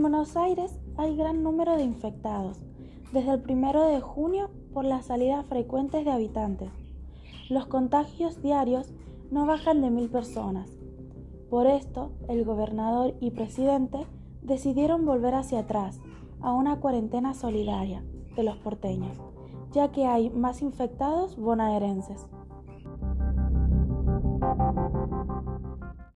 En Buenos Aires hay gran número de infectados, desde el primero de junio por las salidas frecuentes de habitantes. Los contagios diarios no bajan de mil personas. Por esto, el gobernador y presidente decidieron volver hacia atrás, a una cuarentena solidaria de los porteños, ya que hay más infectados bonaerenses.